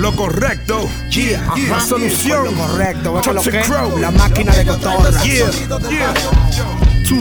lo correcto. Yeah, La ajá. solución. Lo correcto, ¿ves lo Toxic que? La máquina de cotorra. Yeah, yeah.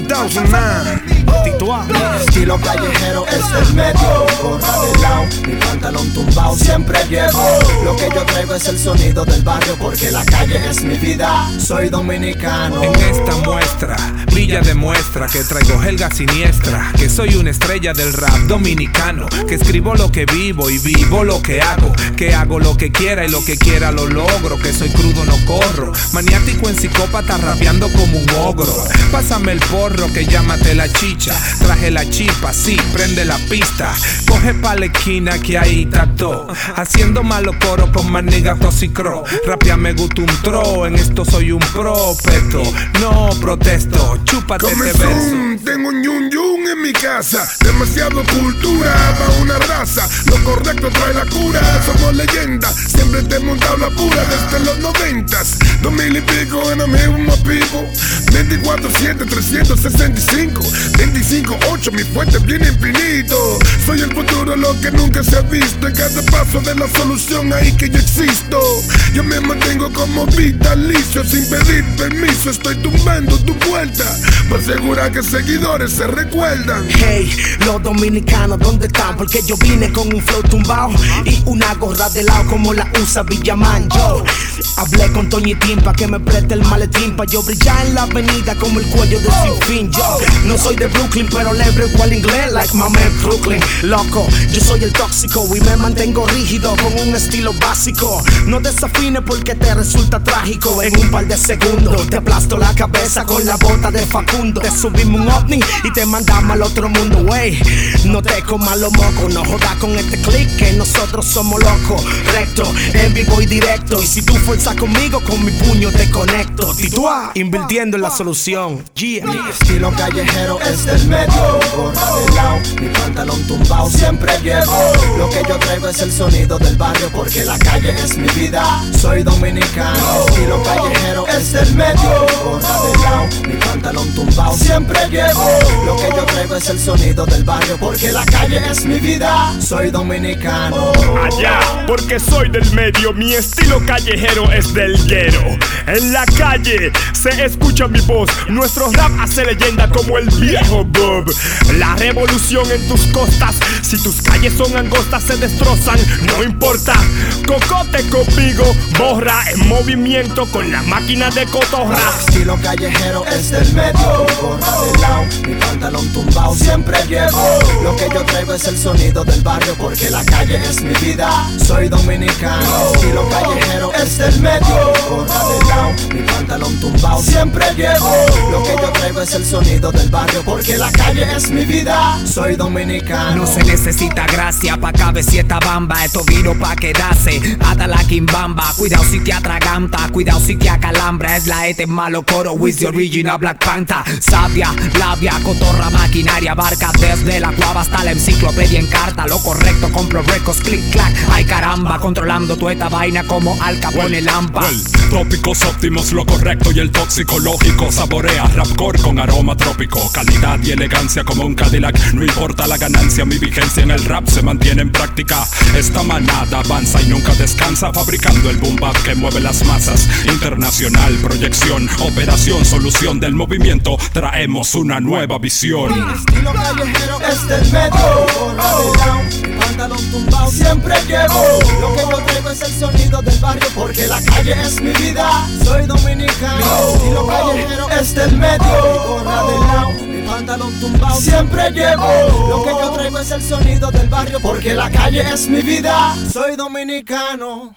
2009. Tituá. Estilo callejero es del medio, gorra de lado, mi pantalón tumbado siempre llevo. Lo que yo traigo es el sonido del barrio porque la calle es mi vida. Soy dominicano. En esta muestra, brilla demuestra que traigo helga siniestra, que soy una estrella del rap dominicano, que escribo lo que vivo y vivo lo que hago, que hago lo que quiera y lo que quiera lo logro, que soy crudo no corro, maniático en psicópata rapeando como un ogro. Pásame el porro que llámate la chicha, traje la chipa, sí, prende la pista, coge pa' la esquina que ahí está todo, haciendo malo coro con niggas toxicro, rapia me gusta un tro, en esto soy un propeto, no protesto, chúpate este. Comezón, tengo un yun yun en mi casa. Demasiado cultura para una raza. Lo correcto trae la cura. Somos leyendas, siempre te he montado la pura desde los noventas. Mil y pico en el mismo pico. 24, 7, 365. 25, 8, mi fuente bien infinito. El que nunca se ha visto. En cada paso de la solución ahí que yo existo. Yo me mantengo como vitalicio sin pedir permiso. Estoy tumbando tu vuelta. Por asegurar que seguidores se recuerdan. Hey, los dominicanos, ¿dónde están? Porque yo vine con un flow tumbado y una gorra de lado como la usa Villaman. Yo hablé con Toñitín pa' que me preste el maletín pa' yo brillar en la avenida como el cuello de sinfín. Yo no soy de Brooklyn, pero le hablo igual inglés, like my man Brooklyn. Loco, yo soy el tóxico y me mantengo rígido con un estilo básico. No desafines porque te resulta trágico. En un par de segundos te aplasto la cabeza con la bota de Facundo. Te subimos un ovni y te mandamos al otro mundo, wey. No te comas los mocos, no jodas con este click que nosotros somos locos. Recto, en vivo y directo. Y si tú fuerzas conmigo, con mi puño te conecto. Tituá, invirtiendo en la solución. Mi estilo callejero es del medio, mi pantalón tumbado siempre llevo. Lo que yo traigo es el sonido del barrio porque la calle es mi vida. Soy dominicano. Mi estilo callejero es del medio, gorra de mi pantalón tumbado siempre llevo. Lo que yo es el sonido del barrio porque la calle es mi vida. Soy dominicano. allá, porque soy del medio, mi estilo callejero es del guero. En la calle se escucha mi voz, nuestro rap hace leyenda como el viejo Bob. La revolución en tus costas, si tus calles son angostas se destrozan, no importa. Cocote conmigo, borra en movimiento con la máquina de cotorra. Estilo callejero es del medio, gorra de lado, mi pantalón tumbado siempre llevo. Lo que yo traigo es el sonido del barrio porque la calle es mi vida. Soy dominicano. Estilo callejero es del medio, lado, mi siempre llevo. Lo que yo traigo es el sonido del barrio porque la calle es mi vida. Soy dominicano. No se necesita gracia pa' cabe sieta bamba. Esto vino pa' quedarse. Hasta la quimbamba. Cuidado si te atraganta. Cuidado si te acalambra. Es la este malo coro. With the original Black Panther. Sabia, labia, cotorra, maquinaria. Barca desde la cuava hasta la enciclopedia en carta. Lo correcto, compro récords, click clack. Ay caramba, controlando toda esta vaina como Al Capone Lampa. Well, tópicos óptimos, lo correcto y el tóxico lógico. Saborea rapcore con aroma trópico. Calidad y elegancia como un Cadillac. No importa la ganancia, mi vigencia en el rap se mantiene en práctica. Esta manada avanza y nunca descansa. Fabricando el boom que mueve las masas. Internacional, proyección, operación, solución del movimiento. Traemos una nueva visión. Estilo es del mi pantalón tumbado siempre llevo. Lo que porque la calle es mi vida. Soy dominicano. Estilo callejero es del medio, gorra de lado, mi pantalón tumbado siempre llevo. Lo que yo traigo es el sonido del barrio porque la calle es mi vida. Soy dominicano.